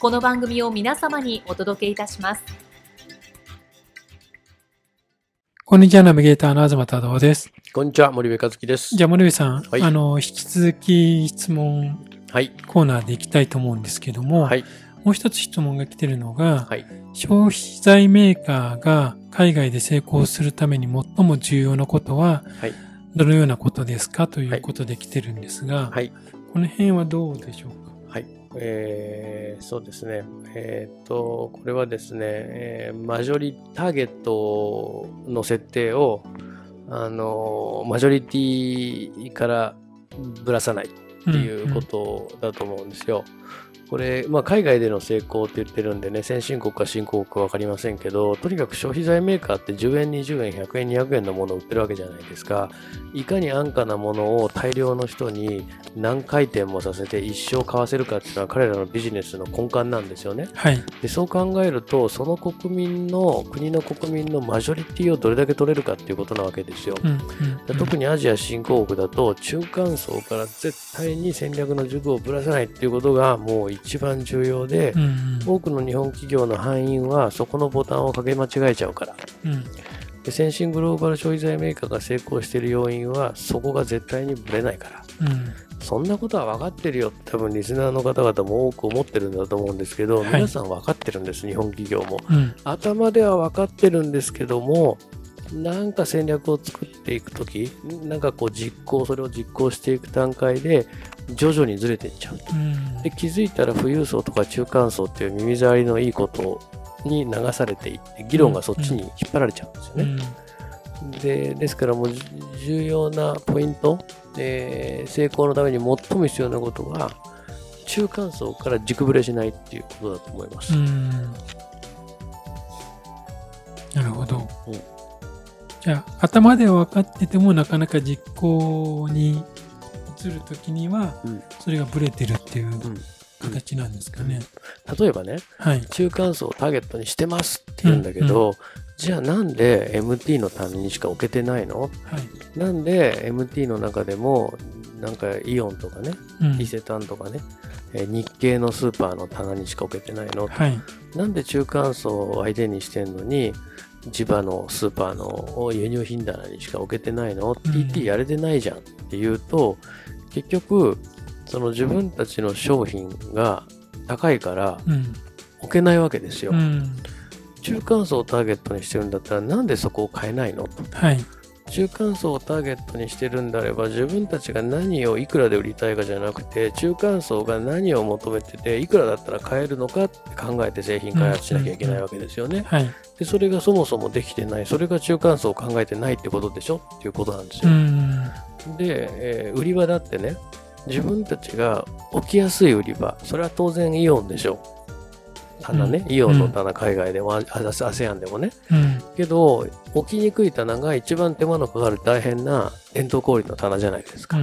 この番組を皆様にお届けいたします。こんにちは、ナビゲーターの東太郎です。こんにちは、森部和樹です。じゃあ、森部さん、はい、あの、引き続き質問、はい、コーナーでいきたいと思うんですけども、はい、もう一つ質問が来てるのが、はい、消費財メーカーが海外で成功するために最も重要なことは、はい、どのようなことですかということで来てるんですが、はい、この辺はどうでしょうか？えー、そうですね。えっ、ー、と、これはですね、えー、マジョリ、ターゲットの設定を、あの、マジョリティからぶらさないっていうことだと思うんですよ。うんうんこれ、まあ、海外での成功って言ってるんでね、先進国か新興国か分かりませんけど、とにかく消費財メーカーって10円、20円、100円、200円のものを売ってるわけじゃないですか。いかに安価なものを大量の人に何回転もさせて一生買わせるかっていうのは彼らのビジネスの根幹なんですよね。はい、でそう考えると、その国民の、国の国民のマジョリティをどれだけ取れるかっていうことなわけですよ。うんうんうん、特にアジア新興国だと、中間層から絶対に戦略の軸をぶらさないっていうことがもう一番重要で、うんうん、多くの日本企業の範囲はそこのボタンをかけ間違えちゃうから、うん、で先進グローバル消費財メーカーが成功している要因はそこが絶対にぶれないから、うん、そんなことは分かってるよ多分リスナーの方々も多く思ってるんだと思うんですけど、はい、皆さん分かってるんです日本企業も、うん、頭では分かってるんですけどもなんか戦略を作っていくとき、なんかこう実行、それを実行していく段階で、徐々にずれていっちゃう。うん、で気づいたら富裕層とか中間層っていう耳障りのいいことに流されていって、議論がそっちに引っ張られちゃうんですよね。うん、でですからもう重要なポイント、で成功のために最も必要なことは、中間層から軸ぶれしないっていうことだと思います。なるほど。うんじゃあ頭では分かっててもなかなか実行に移るときには、それがブレてるっていう形なんですかね。例えばね、はい、中間層をターゲットにしてますって言うんだけど、うん。うん、じゃあなんで MT の棚にしか置けてないの、はい、なんで MT の中でもなんかイオンとかね、うん、伊勢丹とかね、え日系のスーパーの棚にしか置けてないの、はい、なんで中間層を相手にしてんのに地場のスーパーの輸入品棚にしか置けてないの、うん、?TT やれてないじゃんっていうと、結局、その自分たちの商品が高いから置けないわけですよ。うん、中間層をターゲットにしてるんだったらなんでそこを変えないの？と。はい中間層をターゲットにしてるんであれば自分たちが何をいくらで売りたいかじゃなくて中間層が何を求めてていくらだったら買えるのかって考えて製品開発しなきゃいけないわけですよね。はい、でそれがそもそもできてないそれが中間層を考えてないってことでしょっていうことなんですよ。で、えー、売り場だってね自分たちが置きやすい売り場それは当然イオンでしょう。棚ね、イオンの棚、海外でも、ASEAN でもね、うん、けど、置きにくい棚が一番手間のかかる大変な伝統小売の棚じゃないですか。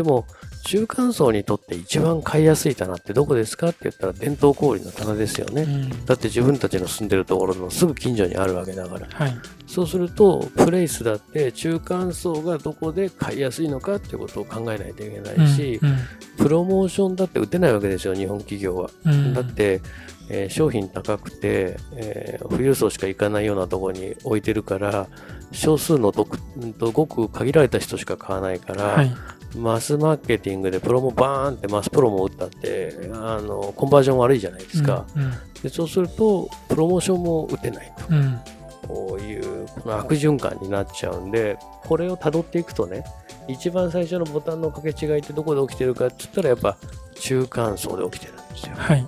うん、でも、中間層にとって一番買いやすい棚ってどこですかって言ったら伝統小売の棚ですよね、うん、だって自分たちの住んでるところのすぐ近所にあるわけだから、はい、そうするとプレイスだって中間層がどこで買いやすいのかっていうことを考えないといけないし、うんうん、プロモーションだって打てないわけですよ日本企業は、だってえー、商品高くて、えー、富裕層しか行かないようなところに置いてるから少数のごく限られた人しか買わないから、はい、マスマーケティングでプロモバーンってマスプロモ打ったってあのコンバージョン悪いじゃないですか、うんうん、でそうするとプロモーションも打てないと、うん、こういうこの悪循環になっちゃうんでこれをたどっていくとね一番最初のボタンの掛け違いってどこで起きてるかって言ったらやっぱ中間層で起きてるんですよ、はい、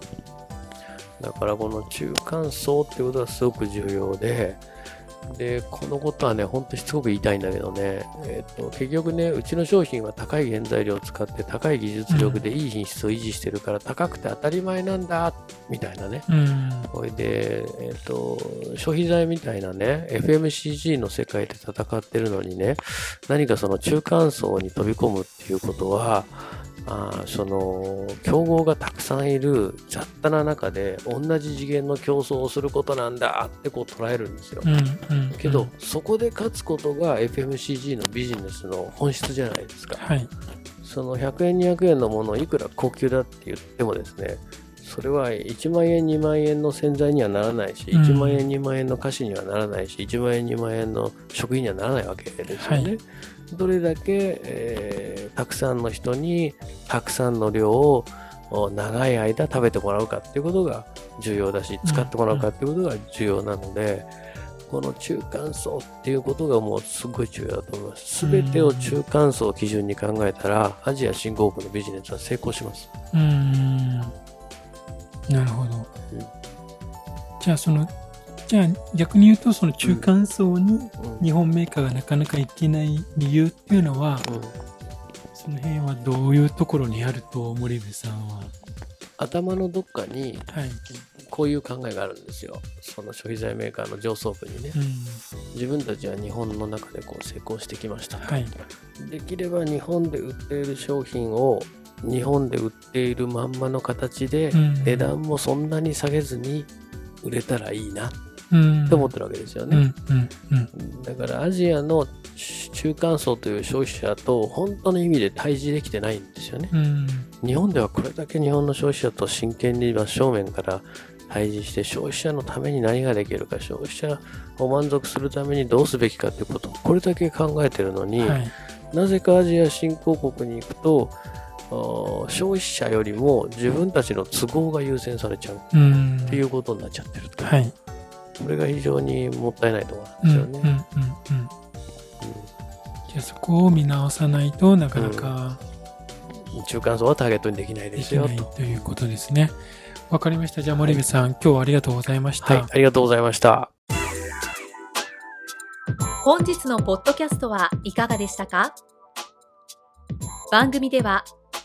だからこの中間層っていうことはすごく重要でで、このことはね、ほんとしつこく言いたいんだけどね、えっ、ー、と、結局ね、うちの商品は高い原材料を使って高い技術力でいい品質を維持してるから高くて当たり前なんだ、みたいなね。うん、これで、えっ、ー、と、消費財みたいなね、FMCG の世界で戦ってるのにね、何かその中間層に飛び込むっていうことは、あその競合がたくさんいる雑多な中で同じ次元の競争をすることなんだってこう捉えるんですよ、うんうん、けどそこで勝つことが FMCG のビジネスの本質じゃないですか、はい、その100円200円のものをいくら高級だって言ってもですねそれは1万円2万円の洗剤にはならないし、うん、1万円2万円の菓子にはならないし1万円2万円の食品にはならないわけですよね、はいどれだけ、えー、たくさんの人にたくさんの量を長い間食べてもらうかっていうことが重要だし使ってもらうかっていうことが重要なので、この中間層っていうことがもうすごい重要だと思います。すべてを中間層を基準に考えたら、アジア新興国のビジネスは成功します。うん。なるほど。うん、じゃあそのじゃあ逆に言うとその中間層に日本メーカーがなかなかいけない理由っていうのは、その辺はどういうところにあると森部さんは？頭のどっかにこういう考えがあるんですよ。その消費財メーカーの上層部にね、うん、自分たちは日本の中でこう成功してきました、はい、できれば日本で売っている商品を日本で売っているまんまの形で値段もそんなに下げずに売れたらいいな。って思ってるわけですよね。だからアジアの中間層という消費者と本当の意味で対峙できてないんですよね。日本ではこれだけ日本の消費者と真剣に真正面から対峙して消費者のために何ができるか消費者を満足するためにどうすべきかということこれだけ考えてるのに、はい、なぜかアジア新興国に行くと消費者よりも自分たちの都合が優先されちゃうっていうことになっちゃってると。はいこれが非常にもったいないところなんですよね。じゃあそこを見直さないとなかなか、うん、中間層はターゲットにできないですよとということですね。わかりました。じゃあ森部さん、はい、今日はありがとうございました。はい、ありがとうございました。本日のポッドキャストはいかがでしたか？番組では